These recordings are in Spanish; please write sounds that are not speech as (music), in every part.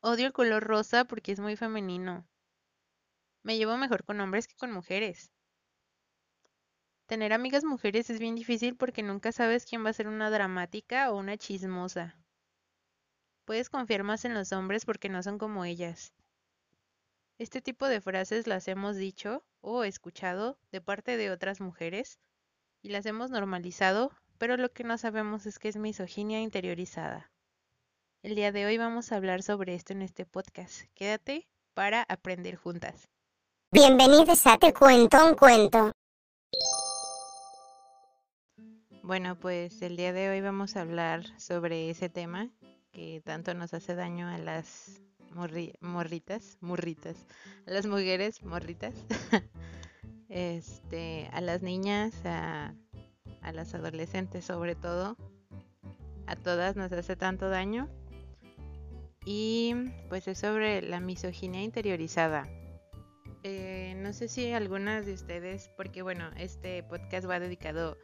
Odio el color rosa porque es muy femenino. Me llevo mejor con hombres que con mujeres. Tener amigas mujeres es bien difícil porque nunca sabes quién va a ser una dramática o una chismosa. Puedes confiar más en los hombres porque no son como ellas. Este tipo de frases las hemos dicho o escuchado de parte de otras mujeres y las hemos normalizado, pero lo que no sabemos es que es misoginia interiorizada. El día de hoy vamos a hablar sobre esto en este podcast. Quédate para aprender juntas. Bienvenidos a Te Cuento un Cuento. Bueno, pues el día de hoy vamos a hablar sobre ese tema que tanto nos hace daño a las morritas, morritas, a las mujeres morritas, (laughs) este, a las niñas, a, a las adolescentes sobre todo, a todas nos hace tanto daño. Y pues es sobre la misoginia interiorizada. Eh, no sé si algunas de ustedes, porque bueno, este podcast va dedicado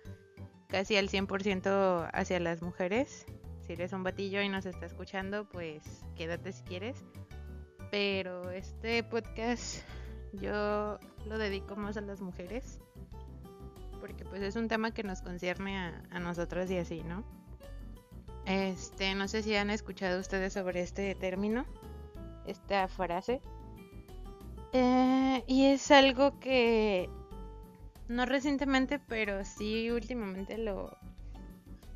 casi al 100% hacia las mujeres, si eres un batillo y nos está escuchando, pues quédate si quieres. Pero este podcast yo lo dedico más a las mujeres. Porque pues es un tema que nos concierne a, a nosotras y así, ¿no? Este, no sé si han escuchado ustedes sobre este término, esta frase. Eh, y es algo que no recientemente, pero sí últimamente lo,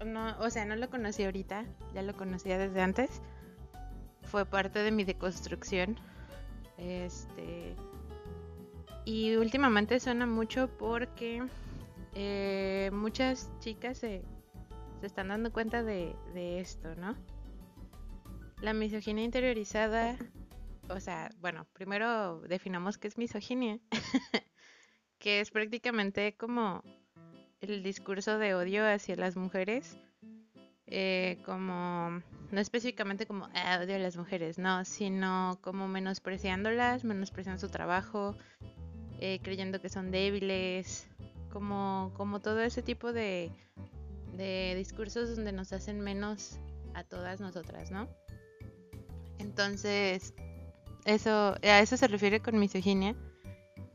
no, o sea, no lo conocí ahorita, ya lo conocía desde antes. Fue parte de mi deconstrucción. Este. Y últimamente suena mucho porque eh, muchas chicas se, se, están dando cuenta de, de esto, ¿no? La misoginia interiorizada, o sea, bueno, primero definamos qué es misoginia, (laughs) que es prácticamente como el discurso de odio hacia las mujeres, eh, como, no específicamente como ah, odio a las mujeres, no, sino como menospreciándolas, menospreciando su trabajo, eh, creyendo que son débiles, como, como todo ese tipo de, de discursos donde nos hacen menos a todas nosotras, ¿no? Entonces, eso, a eso se refiere con misoginia.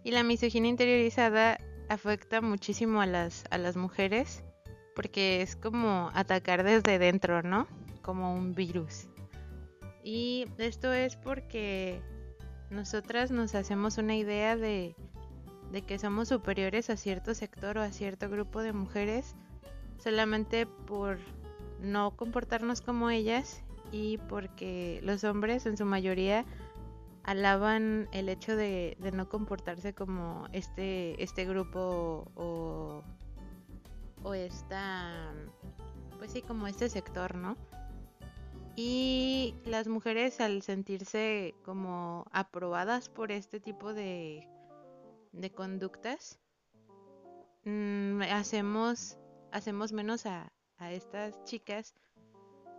Y la misoginia interiorizada afecta muchísimo a las, a las mujeres porque es como atacar desde dentro, ¿no? Como un virus. Y esto es porque nosotras nos hacemos una idea de, de que somos superiores a cierto sector o a cierto grupo de mujeres solamente por no comportarnos como ellas y porque los hombres en su mayoría alaban el hecho de, no comportarse como este, este grupo o, esta, pues sí, como este sector, ¿no? Y las mujeres al sentirse como aprobadas por este tipo de, de conductas, mmm, hacemos, hacemos menos a, a estas chicas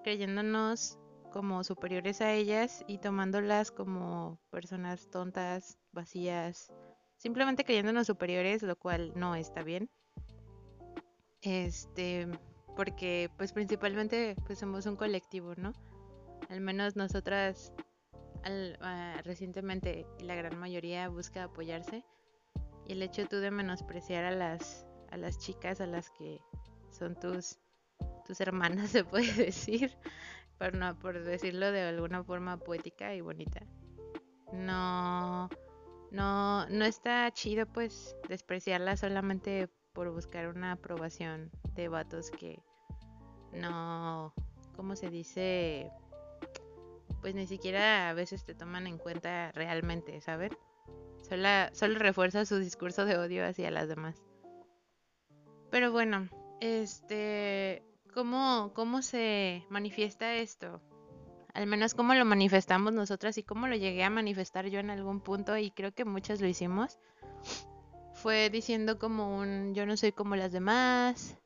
creyéndonos como superiores a ellas y tomándolas como personas tontas, vacías, simplemente creyéndonos superiores, lo cual no está bien. Este, porque pues principalmente pues somos un colectivo, ¿no? Al menos nosotras al, uh, recientemente la gran mayoría busca apoyarse y el hecho tú de menospreciar a las a las chicas a las que son tus tus hermanas (laughs) se puede decir por, no, por decirlo de alguna forma poética y bonita. No, no, no está chido pues despreciarla solamente por buscar una aprobación de vatos que no, ¿cómo se dice? Pues ni siquiera a veces te toman en cuenta realmente, ¿saben? Solo, solo refuerza su discurso de odio hacia las demás. Pero bueno, este, ¿Cómo, ¿Cómo se manifiesta esto? Al menos cómo lo manifestamos nosotras y cómo lo llegué a manifestar yo en algún punto y creo que muchas lo hicimos. Fue diciendo como un yo no soy como las demás,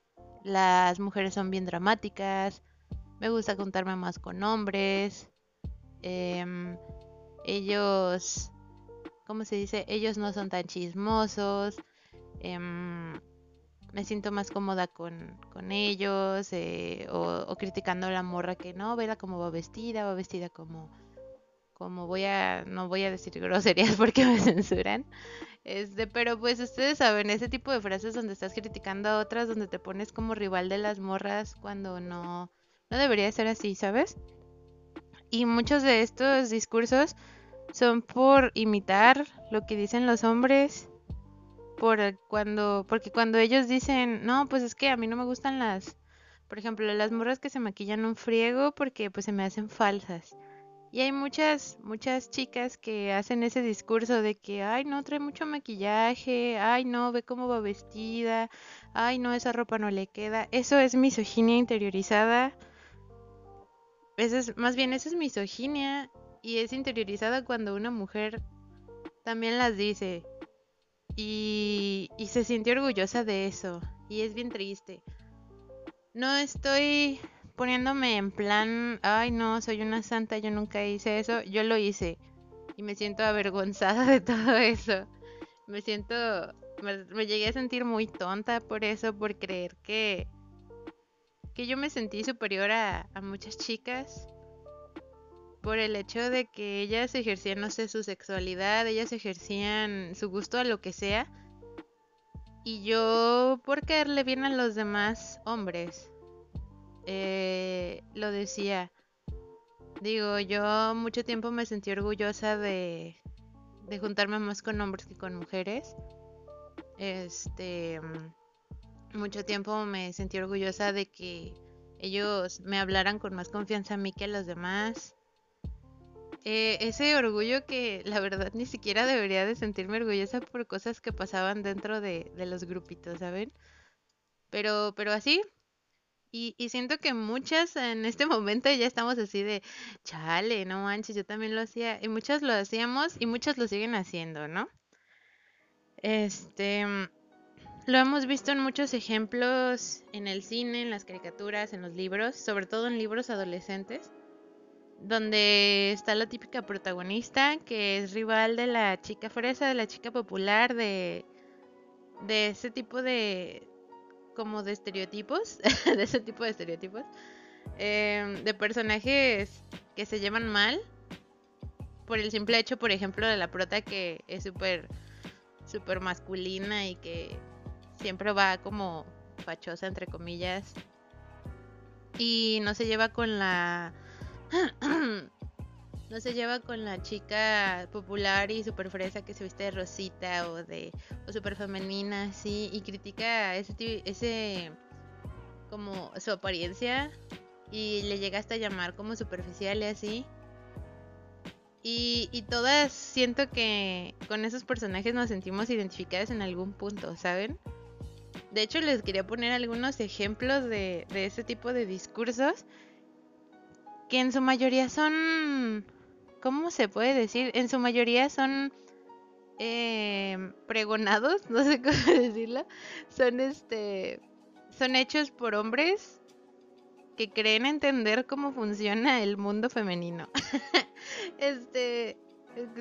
las mujeres son bien dramáticas, me gusta contarme más con hombres, eh, ellos, ¿cómo se dice? Ellos no son tan chismosos, eh, me siento más cómoda con, con ellos eh, o, o, criticando a la morra que no, vela cómo va vestida, va vestida como, como voy a, no voy a decir (laughs) groserías porque me censuran. Este, pero pues ustedes saben, ese tipo de frases donde estás criticando a otras, donde te pones como rival de las morras cuando no, no debería ser así, ¿sabes? Y muchos de estos discursos son por imitar lo que dicen los hombres, por cuando, porque cuando ellos dicen, no, pues es que a mí no me gustan las, por ejemplo, las morras que se maquillan un friego porque pues se me hacen falsas. Y hay muchas, muchas chicas que hacen ese discurso de que, ay, no, trae mucho maquillaje, ay, no, ve cómo va vestida, ay, no, esa ropa no le queda. Eso es misoginia interiorizada. Eso es, más bien, eso es misoginia y es interiorizada cuando una mujer también las dice. Y, se siente orgullosa de eso. Y es bien triste. No estoy poniéndome en plan, ay no, soy una santa, yo nunca hice eso, yo lo hice y me siento avergonzada (laughs) de todo eso. Me siento, me, llegué a sentir muy tonta por eso, por creer que, que yo me sentí superior a muchas chicas por el hecho de que ellas ejercían, no sé, su sexualidad, ellas ejercían su gusto a lo que sea. Y yo por caerle bien a los demás hombres eh, lo decía. Digo, yo mucho tiempo me sentí orgullosa de, de juntarme más con hombres que con mujeres. Este, mucho tiempo me sentí orgullosa de que ellos me hablaran con más confianza a mí que a los demás. Eh, ese orgullo que la verdad ni siquiera debería de sentirme orgullosa por cosas que pasaban dentro de, los grupitos, ¿saben? Pero, pero así, y, siento que muchas en este (laughs) momento ya estamos así de, chale, no manches, yo también lo hacía. Y muchas lo hacíamos y muchas lo siguen haciendo, ¿no? Este, lo hemos visto en muchos ejemplos en el cine, en las caricaturas, en los libros, sobre todo en libros adolescentes, donde está la típica protagonista que es rival de la chica fresa, de la chica popular, de, de ese tipo de, como de estereotipos, (laughs) de ese tipo de estereotipos, em, de personajes que se llevan mal por el simple hecho, por ejemplo, de la prota que es súper, súper masculina y que siempre va como fachosa, entre comillas, y no se lleva con la no se lleva con la chica popular y super fresa que se viste de rosita o de o super femenina así y critica ese ese como su apariencia y le llega hasta llamar como superficial y así y, todas siento que con esos personajes nos sentimos identificadas en algún punto, ¿saben? De hecho les quería poner algunos ejemplos de, de ese tipo de discursos que en su mayoría son ¿cómo se puede decir? En su mayoría son eh, pregonados, (laughs) no sé cómo decirlo, son este, son hechos por hombres que creen entender cómo funciona el mundo femenino. (laughs) este,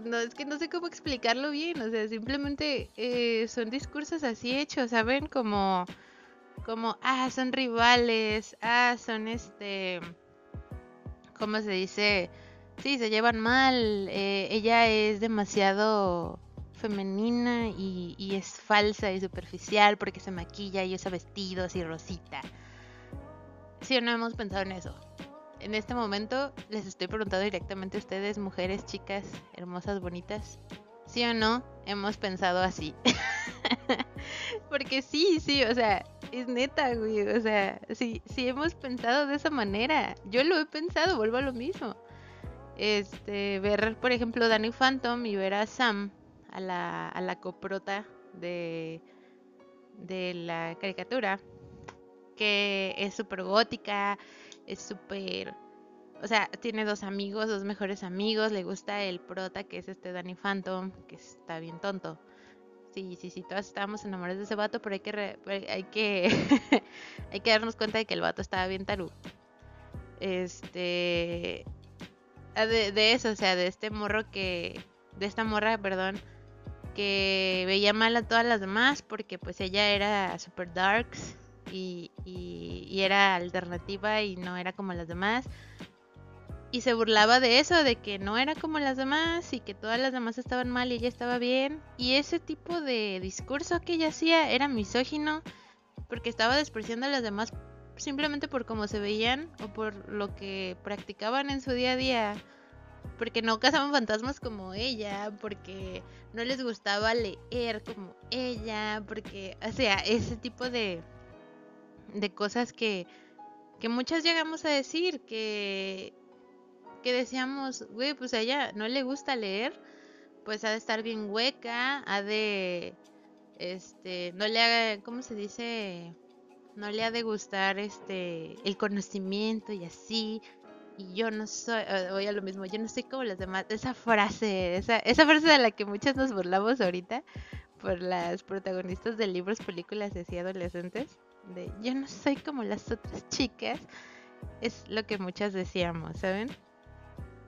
no, es que no sé cómo explicarlo bien, o sea, simplemente eh, son discursos así hechos, ¿saben? Como, como, ah, son rivales, ah, son este, ¿cómo se dice? Sí, se llevan mal. Eh, ella es demasiado femenina y, es falsa y superficial porque se maquilla y usa vestidos y rosita. Sí o no hemos pensado en eso. En este momento les estoy preguntando directamente a ustedes, mujeres, chicas, hermosas, bonitas. ¿Sí o no hemos pensado así? (laughs) porque sí, sí, o sea, es neta, güey. O sea, sí, sí hemos pensado de esa manera. Yo lo he pensado, vuelvo a lo mismo este, ver, por ejemplo, Danny Phantom y ver a Sam, a la, a la coprota de, de la caricatura, que es súper gótica, es súper... O sea, tiene dos amigos, dos mejores amigos, le gusta el prota que es este Danny Phantom, que está bien tonto. Sí, sí, sí, todas estábamos enamorados de ese vato, pero hay que, hay que, (laughs) hay que darnos cuenta de que el vato estaba bien tarú. Este, Ah, de, eso, o sea, de este morro que, de esta morra, perdón, que veía mal a todas las demás porque pues ella era super darks y, y, era alternativa y no era como las demás. Y se burlaba de eso, de que no era como las demás y que todas las demás estaban mal y ella estaba bien. Y ese tipo de discurso que ella hacía era misógino porque estaba despreciando a las demás simplemente por cómo se veían o por lo que practicaban en su día a día. Porque no cazaban fantasmas como ella, porque no les gustaba leer como ella, porque, o sea, ese tipo de, de cosas que, que muchas llegamos a decir, que, que decíamos, güey, pues a ella no le gusta leer, pues ha de estar bien hueca, ha de, este, no le haga, ¿cómo se dice? no le ha de gustar este el conocimiento y así y yo no soy oye lo mismo yo no soy como las demás esa frase esa esa frase de la que muchas nos burlamos ahorita por las protagonistas de libros películas así adolescentes de yo no soy como las otras chicas es lo que muchas decíamos saben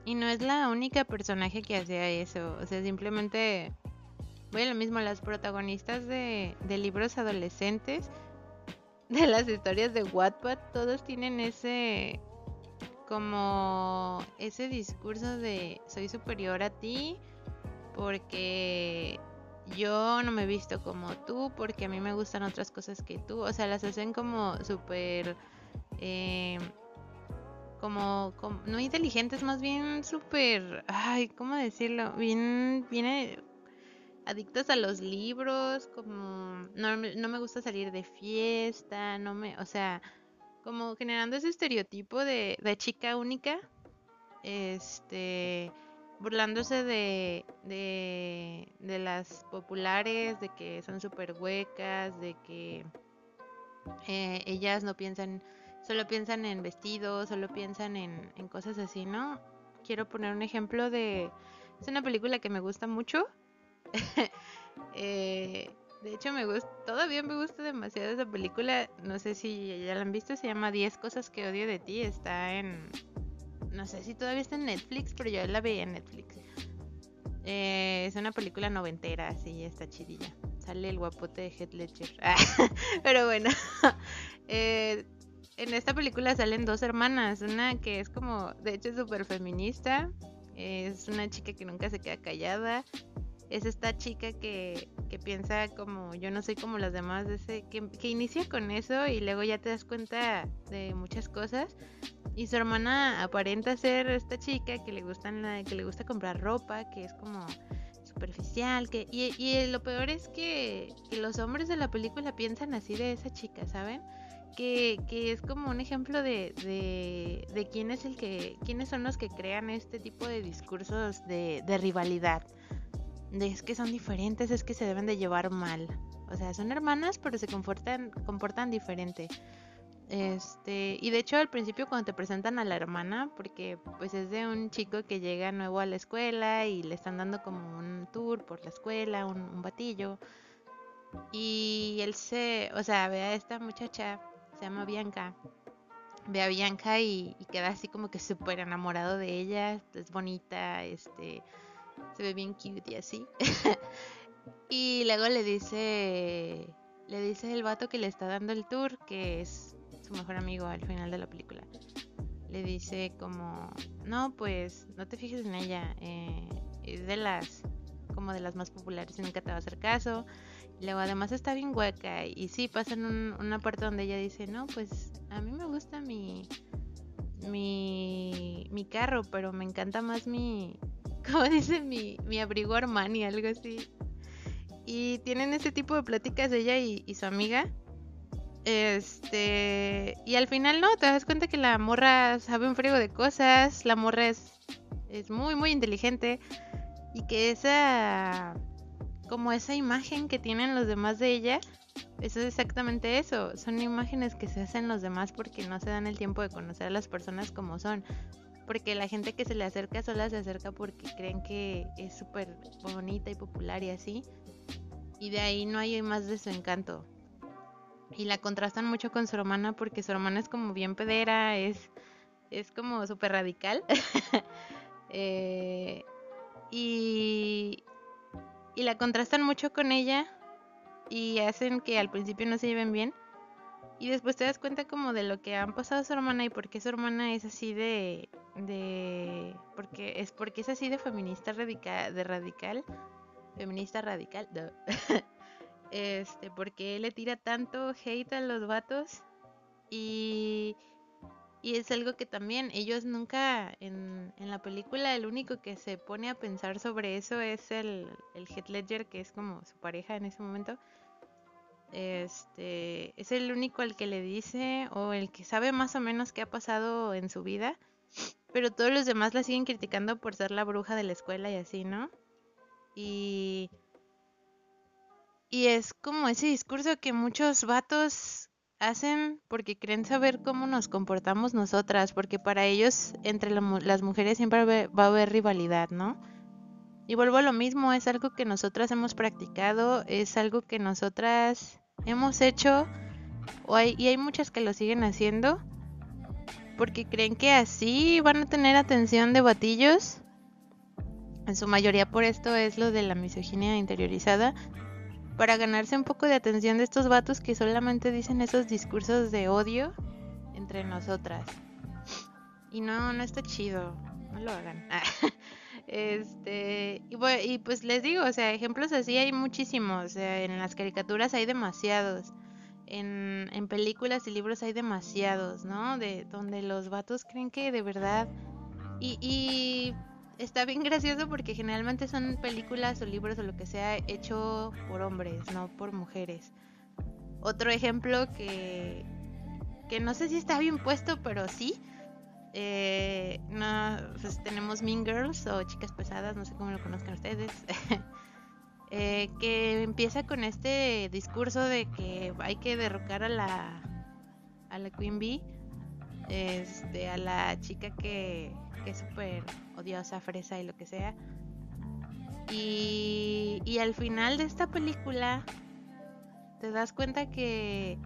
y no es la única personaje que hacía eso o sea simplemente a lo mismo las protagonistas de, de libros adolescentes (laughs) de las historias de Wattpad, todos tienen ese como ese discurso de soy superior a ti porque yo no me he visto como tú, porque a mí me gustan otras cosas que tú. O sea, las hacen como súper... Eh, como, no inteligentes, más bien súper... Ay, ¿cómo decirlo? Bien, viene adictas a los libros, como no, no, me gusta salir de fiesta, no me, o sea, como generando ese estereotipo de, chica única, este, burlándose de, de, de las populares, de que son súper huecas, de que eh, ellas no piensan, solo piensan en vestidos, solo piensan en, en cosas así, ¿no? Quiero poner un ejemplo de, es una película que me gusta mucho, (laughs) Eh, de hecho, me gusta, todavía me gusta demasiado esa película. No sé si ya la han visto, se llama 10 cosas que odio de ti. Está en. No sé si todavía está en Netflix, pero yo la veía en Netflix. Eh, es una película noventera, así está chidilla. Sale el guapote de Heath Ledger. (laughs) pero bueno, (laughs) eh, en esta película salen dos hermanas. Una que es como, de hecho, es súper feminista. Es una chica que nunca se queda callada es esta chica que, que, piensa como yo no soy como las demás, ese, que, que, inicia con eso y luego ya te das cuenta de muchas cosas. Y su hermana aparenta ser esta chica que le, gustan la, que le gusta comprar ropa, que es como superficial. Que, y, y lo peor es que, que, los hombres de la película piensan así de esa chica, ¿saben? Que, que es como un ejemplo de, de, de quién es el que, quiénes son los que crean este tipo de discursos de, de rivalidad es que son diferentes, es que se deben de llevar mal. O sea, son hermanas, pero se comportan, comportan diferente. Este, y de hecho al principio cuando te presentan a la hermana, porque pues es de un chico que llega nuevo a la escuela y le están dando como un tour por la escuela, un, batillo. Y él se, o sea, ve a esta muchacha, se llama Bianca, ve a Bianca y, queda así como que súper enamorado de ella, es bonita, este, se ve bien cute y así. (laughs) y luego le dice, le dice el vato que le está dando el tour, que es su mejor amigo al final de la película. Le dice como, no, pues no te fijes en ella, eh, es de las, como de las más populares y nunca te va a hacer caso. Luego además está bien hueca y sí, pasa en una parte donde ella dice, no, pues a mí me gusta mi, mi, mi carro, pero me encanta más mi, (laughs) como dice mi, mi abrigo Armani, algo así. Y tienen ese tipo de pláticas ella y, su amiga. Este. Y al final no, te das cuenta que la morra sabe un frigo de cosas. La morra es, es muy, muy inteligente. Y que esa. Como esa imagen que tienen los demás de ella. Eso es exactamente eso. Son imágenes que se hacen los demás porque no se dan el tiempo de conocer a las personas como son porque la gente que se le acerca sola se acerca porque creen que es súper bonita y popular y así. Y de ahí no hay más de su encanto. Y la contrastan mucho con su hermana porque su hermana es como bien pedera, es, es como súper radical. (laughs) eh, y, y la contrastan mucho con ella y hacen que al principio no se lleven bien. Y después te das cuenta como de lo que han pasado a su hermana y por qué su hermana es así de, de porque es porque es así de feminista radical de radical feminista radical no. (laughs) este porque le tira tanto hate a los vatos y y es algo que también ellos nunca en, en, la película el único que se pone a pensar sobre eso es el, el Ledger que es como su pareja en ese momento este es el único al que le dice o el que sabe más o menos qué ha pasado en su vida pero todos los demás la siguen criticando por ser la bruja de la escuela y así, ¿no? Y. Y es como ese discurso que muchos vatos hacen porque creen saber cómo nos comportamos nosotras, porque para ellos entre las mujeres siempre va a haber rivalidad, ¿no? Y vuelvo a lo mismo, es algo que nosotras hemos practicado, es algo que nosotras hemos hecho, o hay, y hay muchas que lo siguen haciendo, porque creen que así van a tener atención de batillos. En su mayoría por esto es lo de la misoginia interiorizada. Para ganarse un poco de atención de estos vatos que solamente dicen esos discursos de odio entre nosotras. Y no, no está chido. No lo hagan. (laughs) este, y, y, pues les digo, o sea, ejemplos así hay muchísimos. O sea, en las caricaturas hay demasiados en, en, películas y libros hay demasiados, ¿no? De donde los vatos creen que de verdad... Y, y está bien gracioso porque generalmente son películas o libros o lo que sea hecho por hombres, no por mujeres. Otro ejemplo que, que no sé si está bien puesto, pero sí. Eh, no, pues tenemos Mean Girls o Chicas Pesadas, no sé cómo lo conozcan ustedes. (laughs) Eh, que empieza con este discurso de que hay que derrocar a la a la Queen Bee, este, a la chica que, que es súper odiosa, fresa y lo que sea. Y, y al final de esta película te das cuenta que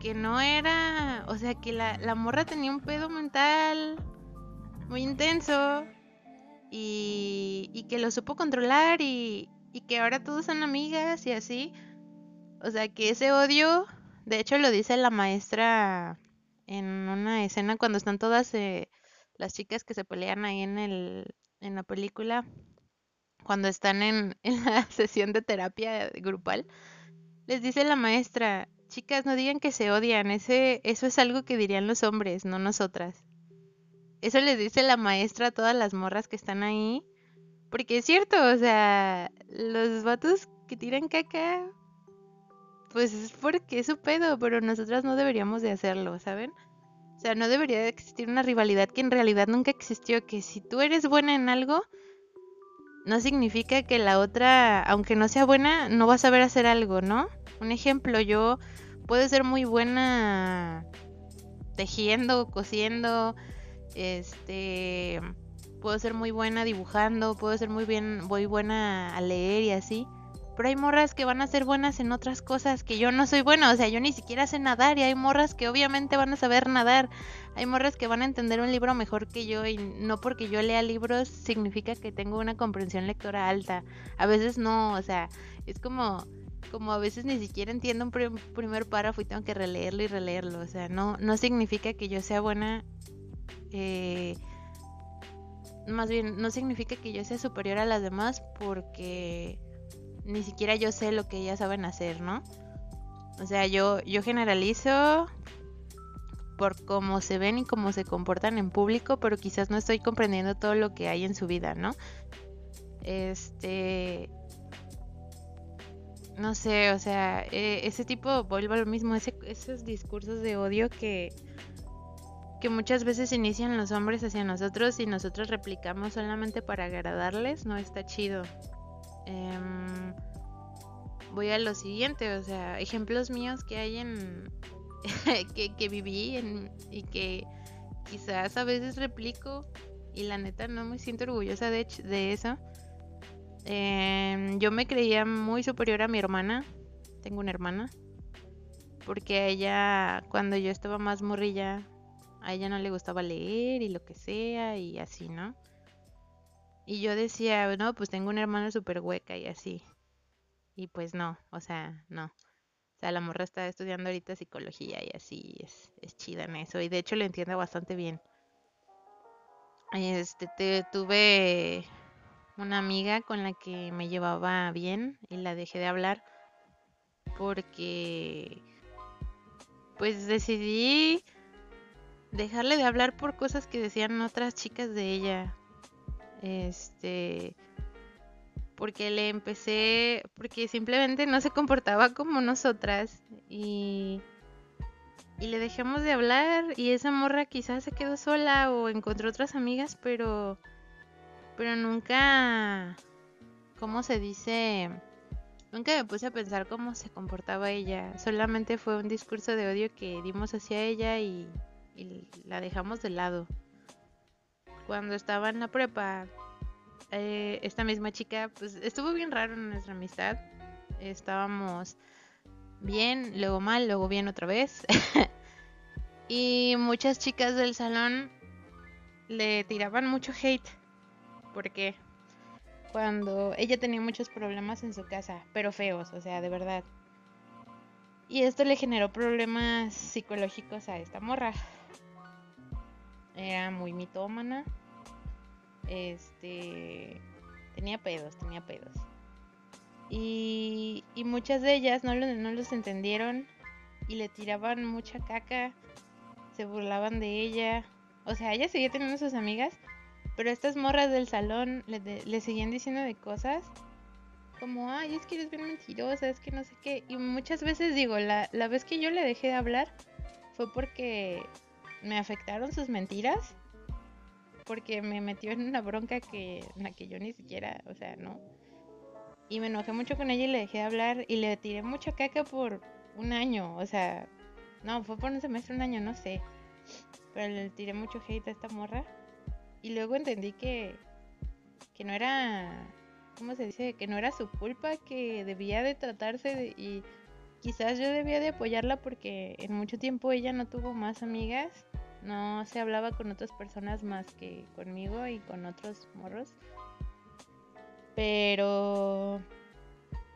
que no era, o sea, que la, la morra tenía un pedo mental muy intenso y, y que lo supo controlar y, y que ahora todos son amigas y así. O sea, que ese odio, de hecho lo dice la maestra en una escena cuando están todas eh, las chicas que se pelean ahí en, el, en la película, cuando están en, (laughs) en la sesión de terapia grupal, les dice la maestra, chicas, no digan que se odian, ese, eso es algo que dirían los hombres, no nosotras. Eso les dice la maestra a todas las morras que están ahí porque es cierto, o sea, los vatos que tiran caca, pues es porque es su pedo, pero nosotras no deberíamos de hacerlo, ¿saben? O sea, no debería de existir una rivalidad que en realidad nunca existió, que si tú eres buena en algo, no significa que la otra, aunque no sea buena, no va a saber hacer algo, ¿no? Un ejemplo, yo puedo ser muy buena tejiendo, cosiendo, este puedo ser muy buena dibujando, puedo ser muy bien, muy buena a leer y así. Pero hay morras que van a ser buenas en otras cosas que yo no soy buena, o sea, yo ni siquiera sé nadar y hay morras que obviamente van a saber nadar. Hay morras que van a entender un libro mejor que yo y no porque yo lea libros significa que tengo una comprensión lectora alta. A veces no, o sea, es como como a veces ni siquiera entiendo un primer párrafo y tengo que releerlo y releerlo, o sea, no no significa que yo sea buena eh, más bien no significa que yo sea superior a las demás porque ni siquiera yo sé lo que ellas saben hacer, ¿no? O sea, yo, yo generalizo por cómo se ven y cómo se comportan en público, pero quizás no estoy comprendiendo todo lo que hay en su vida, ¿no? Este. No sé, o sea, e, ese tipo, vuelvo a lo mismo, ese, esos discursos de odio que, que muchas veces inician los hombres hacia nosotros y nosotros replicamos solamente para agradarles, no está chido. Em, voy a lo siguiente, o sea, ejemplos míos que hay en... (laughs) que, viví en, y que quizás a veces replico y la neta no me siento orgullosa de, de eso. Em, yo me creía muy superior a mi hermana, tengo una hermana, porque a ella cuando yo estaba más morrilla a ella no le gustaba leer y lo que sea y así, ¿no? Y yo decía, no, pues tengo una hermana súper hueca y así. Y pues no, o sea, no. O sea, la morra está estudiando ahorita psicología y así es, es chida en eso. Y de hecho lo entiendo bastante bien. Este, te, tuve una amiga con la que me llevaba bien y la dejé de hablar porque pues decidí dejarle de hablar por cosas que decían otras chicas de ella. Este, porque le empecé, porque simplemente no se comportaba como nosotras y y le dejamos de hablar y esa morra quizás se quedó sola o encontró otras amigas, pero pero nunca ¿cómo se dice? Nunca me puse a pensar cómo se comportaba ella. Solamente fue un discurso de odio que dimos hacia ella y, y la dejamos de lado. Cuando estaba en la prepa, eh, esta misma chica, pues estuvo bien raro en nuestra amistad. Estábamos bien, luego mal, luego bien otra vez. (laughs) y muchas chicas del salón le tiraban mucho hate. Porque cuando ella tenía muchos problemas en su casa, pero feos, o sea, de verdad. Y esto le generó problemas psicológicos a esta morra. Era muy mitómana. Este tenía pedos, tenía pedos. Y, y muchas de ellas no, no los entendieron y le tiraban mucha caca, se burlaban de ella. O sea, ella seguía teniendo sus amigas, pero estas morras del salón le, le seguían diciendo de cosas como, ay, es que eres bien mentirosa, es que no sé qué. Y muchas veces digo, la, la vez que yo le dejé de hablar fue porque me afectaron sus mentiras, porque me metió en una bronca que, en la que yo ni siquiera, o sea, no. Y me enojé mucho con ella y le dejé de hablar y le tiré mucha caca por un año. O sea, no, fue por un semestre, un año, no sé. Pero le tiré mucho hate a esta morra. Y luego entendí que, que no era, ¿cómo se dice? Que no era su culpa, que debía de tratarse de, y quizás yo debía de apoyarla porque en mucho tiempo ella no tuvo más amigas. No se hablaba con otras personas más que conmigo y con otros morros. Pero.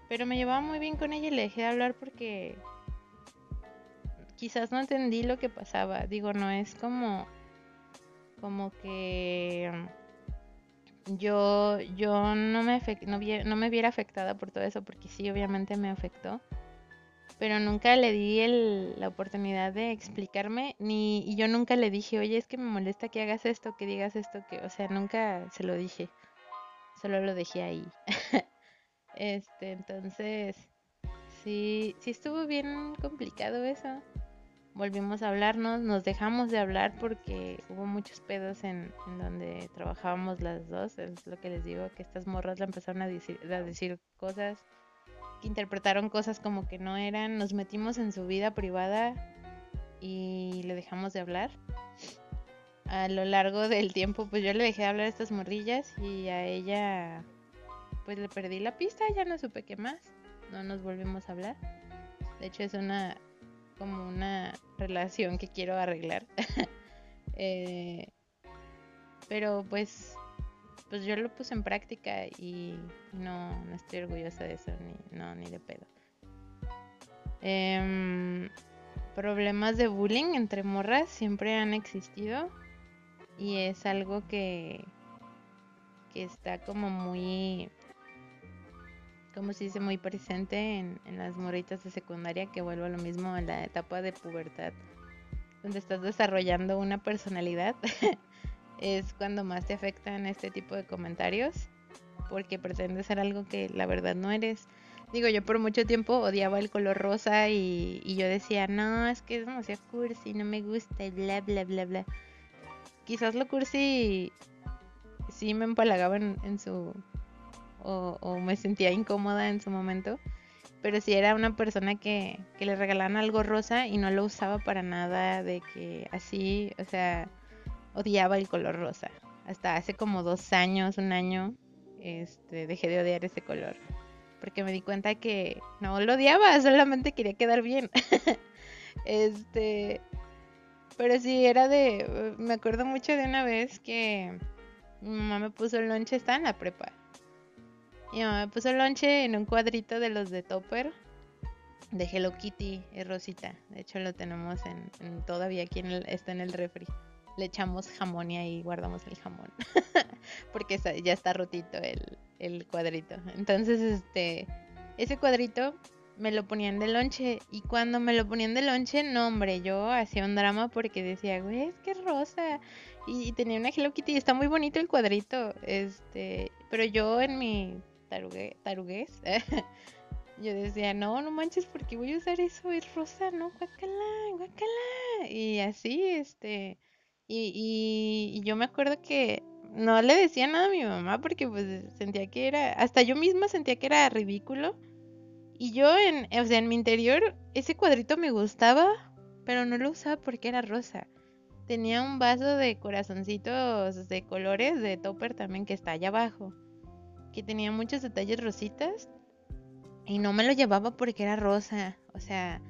Pero me llevaba muy bien con ella y le dejé de hablar porque. Quizás no entendí lo que pasaba. Digo, no es como. Como que. Yo, yo no, me no, no me viera afectada por todo eso, porque sí, obviamente me afectó pero nunca le di el, la oportunidad de explicarme, ni y yo nunca le dije, oye, es que me molesta que hagas esto, que digas esto, que, o sea, nunca se lo dije solo lo dejé ahí. (laughs) este, entonces, sí, sí estuvo bien complicado eso. Volvimos a hablarnos, nos dejamos de hablar porque hubo muchos pedos en, en donde trabajábamos las dos. Es lo que les digo, que estas morras le empezaron a decir, a decir cosas, interpretaron cosas como que no eran. Nos metimos en su vida privada y le dejamos de hablar a lo largo del tiempo, pues yo le dejé de hablar estas morrillas y a ella, pues le perdí la pista, ya no supe qué más, no nos volvimos a hablar. De hecho es una, como una relación que quiero arreglar. (laughs) eh, pero pues, pues yo lo puse en práctica y no, no estoy orgullosa de eso, ni, no, ni de pedo. Eh, problemas de bullying entre morras siempre han existido y es algo que, que está como muy, como se dice, muy presente en, en las moritas de secundaria, que vuelvo a lo mismo en la etapa de pubertad, donde estás desarrollando una personalidad, (laughs) es cuando más te afectan este tipo de comentarios, porque pretendes ser algo que la verdad no eres. Digo, yo por mucho tiempo odiaba el color rosa y, y yo decía, no, es que es demasiado cursi, no me gusta, bla, bla, bla, bla quizás lo cursi sí me empalagaba en, su... O, me sentía incómoda en su momento. Pero si era una persona que, que le regalaban algo rosa y no lo usaba para nada, de que así, o sea, odiaba el color rosa. Hasta hace como dos años, un año, este, dejé de odiar ese color. Porque me di cuenta que no lo odiaba, (laughs) solamente quería quedar bien. (laughs) este, pero sí, era de. Me acuerdo mucho de una vez que mi mamá me puso el lonche, estaba en la prepa. Mi mamá me puso el lonche en un cuadrito de los de Topper de Hello Kitty y Rosita. De hecho, lo tenemos en, todavía aquí en el, está en el refri. Le echamos jamón y ahí guardamos el jamón. (laughs) Porque ya está rotito el, cuadrito. Entonces, este, ese cuadrito me lo ponían de lonche. Y cuando me lo ponían de lonche, no, hombre, yo hacía un drama porque decía, güey, es que rosa. Y, tenía una Hello Kitty y está muy bonito el cuadrito. Este, pero yo en mi tarugue, tarugués, (laughs) yo decía, no, no manches, porque voy a usar eso, es rosa, no, guacala, guacala. Y así, este, y, y, yo me acuerdo que no le decía nada a mi mamá porque pues sentía que era, hasta yo misma sentía que era ridículo. Y yo en, o sea, en mi interior, ese cuadrito me gustaba, pero no lo usaba porque era rosa. Tenía un vaso de corazoncitos de colores de topper también que está allá abajo. Que tenía muchos detalles rositas. Y no me lo llevaba porque era rosa. O sea,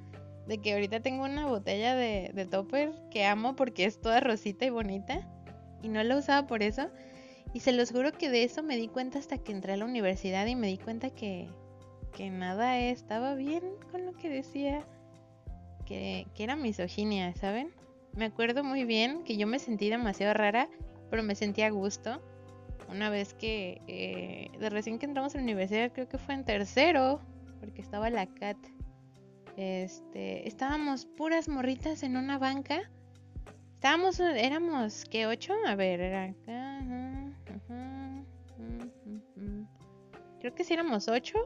de que ahorita tengo una botella de, de topper que amo porque es toda rosita y bonita. Y no la usaba por eso. Y se los juro que de eso me di cuenta hasta que entré a la universidad y me di cuenta que, que nada estaba bien con lo que decía. Que, que era misoginia, ¿saben? Me acuerdo muy bien que yo me sentí demasiado rara, pero me sentía a gusto. Una vez que, eh, de recién que entramos a la universidad, creo que fue en tercero, porque estaba la Cat. Este, estábamos puras morritas en una banca. Estábamos, éramos, ¿qué? ¿Ocho? A ver, era acá. Creo que sí éramos ocho,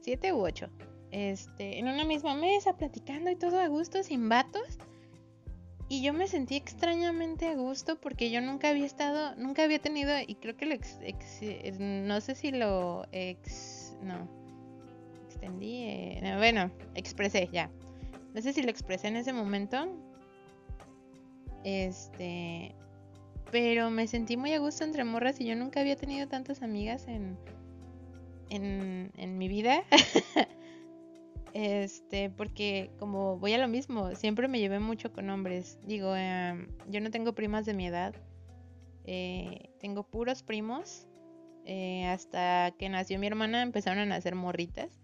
siete u ocho. Este, en una misma mesa, platicando y todo a gusto, sin vatos. Y yo me sentí extrañamente a gusto porque yo nunca había estado, nunca había tenido, y creo que lo no sé si lo ex, no, extendí, eh, bueno, expresé ya. No sé si lo expresé en ese momento. Este, pero me sentí muy a gusto entre morras y yo nunca había tenido tantas amigas en, en, en mi vida. (laughs) este, porque como voy a lo mismo, siempre me llevé mucho con hombres. Digo, em, yo no tengo primas de mi edad. Eh, tengo puros primos. Eh, hasta que nació mi hermana empezaron a nacer morritas.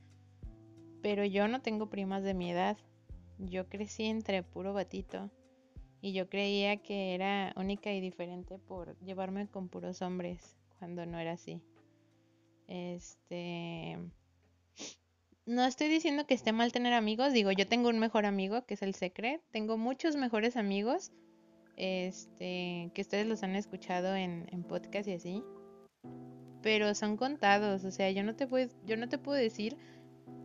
Pero yo no tengo primas de mi edad. Yo crecí entre puro batito. Y yo creía que era única y diferente por llevarme con puros hombres. Cuando no era así. Este. No estoy diciendo que esté mal tener amigos. Digo, yo tengo un mejor amigo que es el Secret. Tengo muchos mejores amigos. Este. Que ustedes los han escuchado en, en podcast y así. Pero son contados. O sea, yo no te puedo, yo no te puedo decir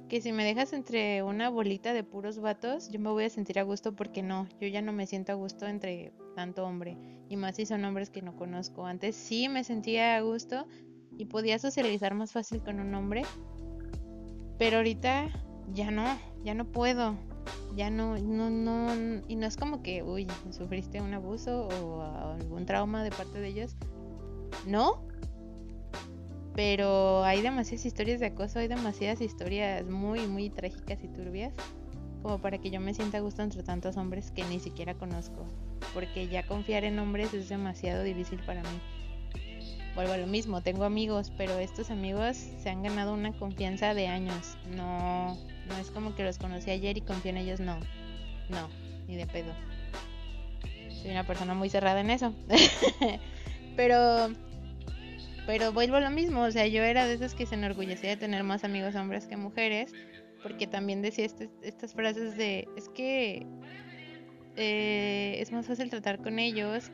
que si me dejas entre una bolita de puros vatos, yo me voy a sentir a gusto porque no, yo ya no me siento a gusto entre tanto hombre. Y más si son hombres que no conozco. Antes sí me sentía a gusto y podía socializar más fácil con un hombre. Pero ahorita ya no, ya no puedo. Ya no, no, no, y no es como que, uy, sufriste un abuso o algún trauma de parte de ellos. No, pero hay demasiadas historias de acoso, hay demasiadas historias muy, muy trágicas y turbias como para que yo me sienta a gusto entre tantos hombres que ni siquiera conozco. Porque ya confiar en hombres es demasiado difícil para mí. Vuelvo a lo mismo, tengo amigos, pero estos amigos se han ganado una confianza de años. No, no es como que los conocí ayer y confío en ellos, no. No, ni de pedo. Soy una persona muy cerrada en eso. (laughs) pero pero vuelvo a lo mismo, o sea, yo era de esas que se enorgullecía de tener más amigos hombres que mujeres, porque también decía este, estas frases de, es que eh, es más fácil tratar con ellos,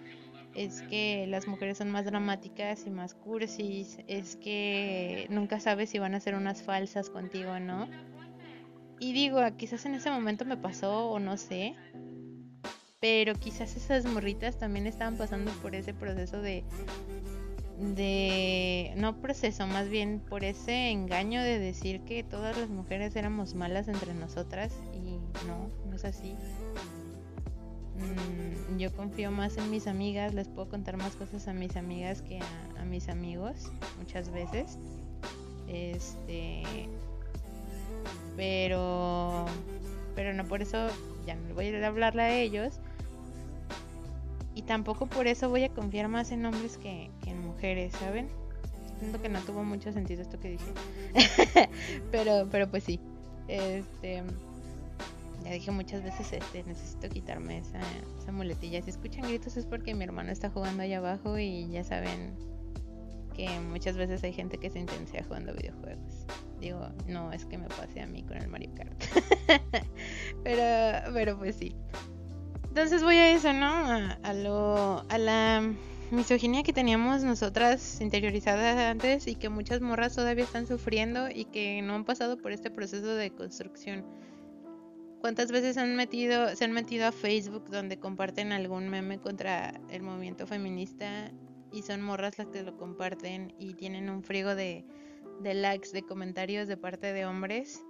es que las mujeres son más dramáticas y más cursis, es que nunca sabes si van a ser unas falsas contigo, ¿no? Y digo, quizás en ese momento me pasó o no sé, pero quizás esas morritas también estaban pasando por ese proceso de de no proceso, más bien por ese engaño de decir que todas las mujeres éramos malas entre nosotras y no, no es así. Mm, yo confío más en mis amigas, les puedo contar más cosas a mis amigas que a, mis amigos muchas veces. Este, pero, pero no por eso ya no voy a hablarle a ellos. Y tampoco por eso voy a confiar más en hombres que, en mujeres, ¿saben? Siento que no tuvo mucho sentido esto que dije. (laughs) pero, pero pues sí. Este. ya dije muchas veces, este, necesito quitarme esa, esa muletilla. Si escuchan gritos es porque mi hermano está jugando allá abajo y ya saben que muchas veces hay gente que se intensea jugando videojuegos. Digo, no es que me pase a mí con el Mario Kart. (laughs) pero, pero pues sí. Entonces voy a eso, ¿no? A, lo, a la misoginia que teníamos nosotras interiorizada antes y que muchas morras todavía están sufriendo y que no han pasado por este proceso de construcción. ¿Cuántas veces han metido, se han metido a Facebook donde comparten algún meme contra el movimiento feminista y son morras las que lo comparten y tienen un frigo de, de likes, de comentarios de parte de hombres?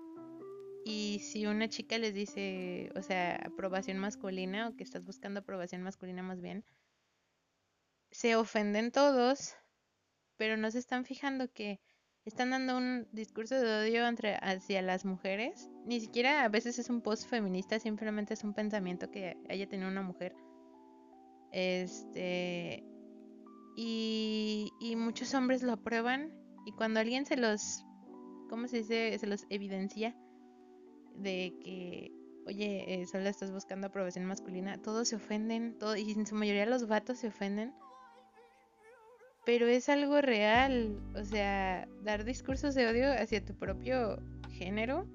Y si una chica les dice, o sea, aprobación masculina o que estás buscando aprobación masculina más bien, se ofenden todos, pero no se están fijando que están dando un discurso de odio entre, hacia las mujeres. Ni siquiera a veces es un post feminista, simplemente es un pensamiento que haya tenido una mujer. Este. Y, y muchos hombres lo aprueban. Y cuando alguien se los. ¿Cómo se dice? Se los evidencia. De que. Oye, eh, solo estás buscando aprobación masculina. Todos se ofenden. Todo, y en su mayoría los vatos se ofenden pero es algo real. O sea, dar discursos de odio hacia tu propio género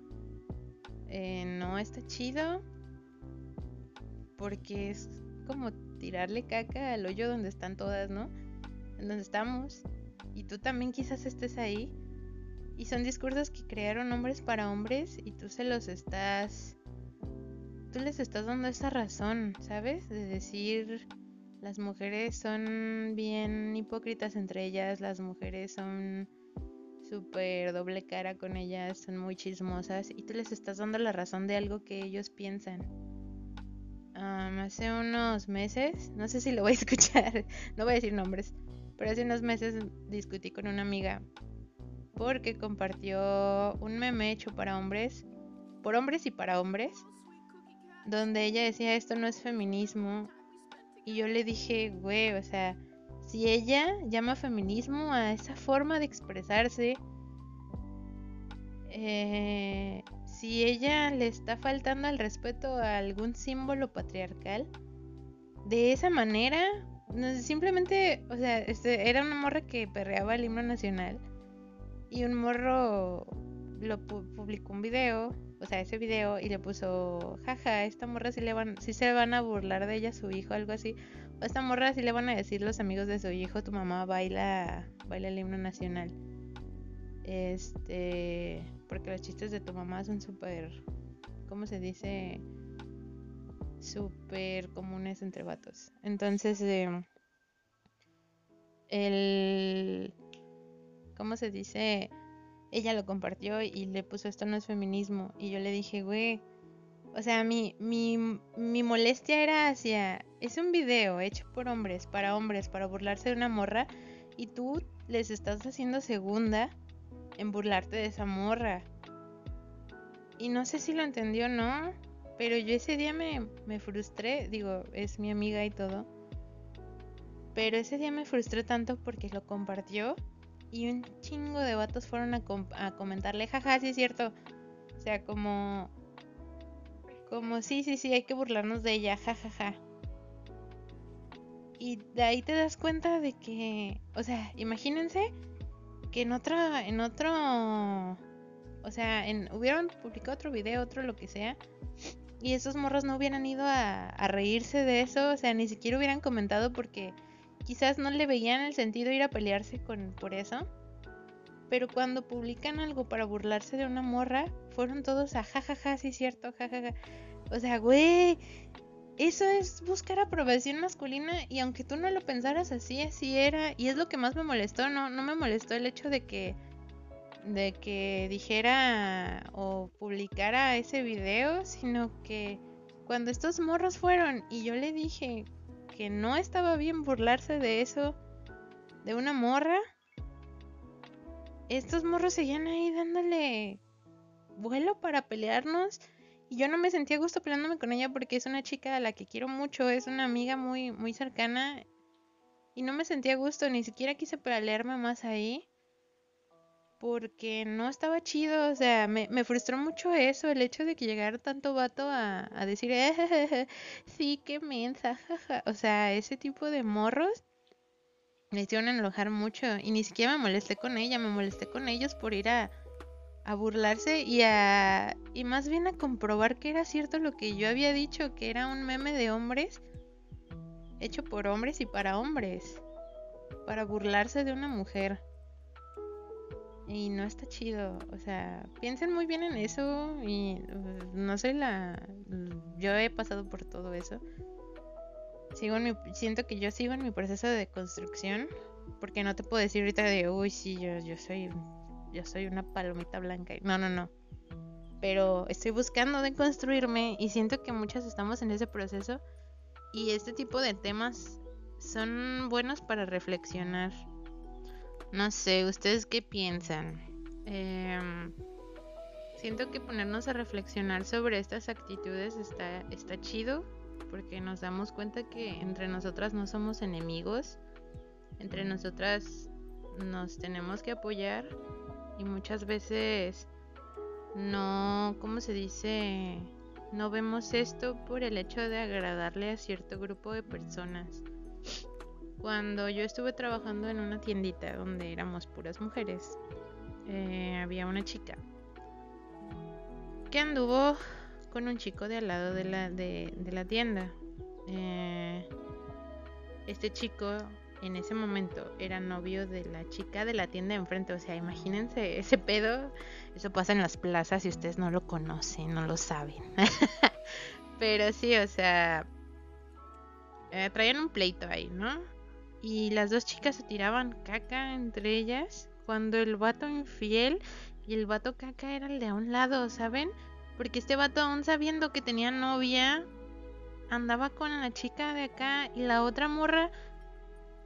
eh, no está chido. Porque es como tirarle caca al hoyo donde están todas, ¿no? En donde estamos. Y tú también quizás estés ahí. Y son discursos que crearon hombres para hombres y tú se los estás... Tú les estás dando esa razón, ¿sabes? De decir las mujeres son bien hipócritas entre ellas, las mujeres son súper doble cara con ellas, son muy chismosas y tú les estás dando la razón de algo que ellos piensan. hace unos meses, no sé si lo voy a (laughs) escuchar, no voy a decir nombres, pero hace unos meses discutí con una amiga porque compartió un meme hecho para hombres, por hombres y para hombres, donde ella decía esto no es feminismo, y yo le dije, güey, o sea, si ella llama feminismo a esa forma de expresarse, eh, si ella le está faltando al respeto a algún símbolo patriarcal, de esa manera, simplemente, o sea, este, era una morra que perreaba el himno nacional y un morro lo publicó un video o sea, ese video y le puso, jaja, esta morra sí le van, sí se van a burlar de ella su hijo, algo así. O esta morra sí le van a decir los amigos de su hijo, tu mamá baila, baila el himno nacional. Este, porque los chistes de tu mamá son súper, ¿cómo se dice? Súper comunes entre vatos. Entonces, eh, el, ¿cómo se dice? ella lo compartió y le puso esto no es feminismo. Y yo le dije, güey, o sea, mi, mi, mi molestia era hacia, es un video hecho por hombres, para hombres, para burlarse de una morra. Y tú les estás haciendo segunda en burlarte de esa morra. Y no sé si lo entendió o no, pero yo ese día me, me frustré, digo, es mi amiga y todo. Pero ese día me frustré tanto porque lo compartió y un chingo de vatos fueron a, comentarle, jaja, sí es cierto. O sea, como... Como, sí, sí, sí, hay que burlarnos de ella, jajaja. Y de ahí te das cuenta de que, o sea, imagínense que en otro, en otro, o sea, en, hubieran publicado otro video, otro lo que sea, y esos morros no hubieran ido a, a reírse de eso, o sea, ni siquiera hubieran comentado porque quizás no le veían el sentido ir a pelearse con por eso. Pero cuando publican algo para burlarse de una morra, fueron todos a jajaja, sí cierto, jajaja. O sea, güey, eso es buscar aprobación masculina y aunque tú no lo pensaras así, así era. Y es lo que más me molestó, no, no me molestó el hecho de que de que dijera o publicara ese video, sino que cuando estos morros fueron y yo le dije, que no estaba bien burlarse de eso, de una morra. Estos morros seguían ahí dándole vuelo para pelearnos. Y yo no me sentía gusto peleándome con ella porque es una chica a la que quiero mucho, es una amiga muy, muy cercana. Y no me sentía gusto, ni siquiera quise pelearme más ahí. Porque no estaba chido, o sea, me, frustró mucho eso, el hecho de que llegara tanto vato a, decir, eh, (laughs) sí, qué mensa. O sea, ese tipo de morros me hicieron enojar mucho y ni siquiera me molesté con ella, me molesté con ellos por ir a, a burlarse y a y más bien a comprobar que era cierto lo que yo había dicho, que era un meme de hombres hecho por hombres y para hombres, para burlarse de una mujer. Y no está chido, o sea, piensen muy bien en eso y no soy la yo he pasado por todo eso. Sigo en mi, siento que yo sigo en mi proceso de construcción porque no te puedo decir ahorita de, uy, sí, yo, yo soy yo soy una palomita blanca. No, no, no. Pero estoy buscando de construirme y siento que muchas estamos en ese proceso y este tipo de temas son buenos para reflexionar. No sé, ¿ustedes qué piensan? Em, siento que ponernos a reflexionar sobre estas actitudes está, está chido porque nos damos cuenta que entre nosotras no somos enemigos, entre nosotras nos tenemos que apoyar y muchas veces no, ¿cómo se dice? No vemos esto por el hecho de agradarle a cierto grupo de personas. Cuando yo estuve trabajando en una tiendita donde éramos puras mujeres, eh, había una chica que anduvo con un chico de al lado de la, de, la tienda. Eh, este chico en ese momento era novio de la chica de la tienda de enfrente. O sea, imagínense ese pedo. Eso pasa en las plazas y ustedes no lo conocen, no lo saben. (laughs) Pero sí, o sea, eh, traían un pleito ahí, ¿no? Y las dos chicas se tiraban caca entre ellas cuando el vato infiel y el vato caca era el de a un lado, ¿saben? Porque este vato aún sabiendo que tenía novia, andaba con la chica de acá y la otra morra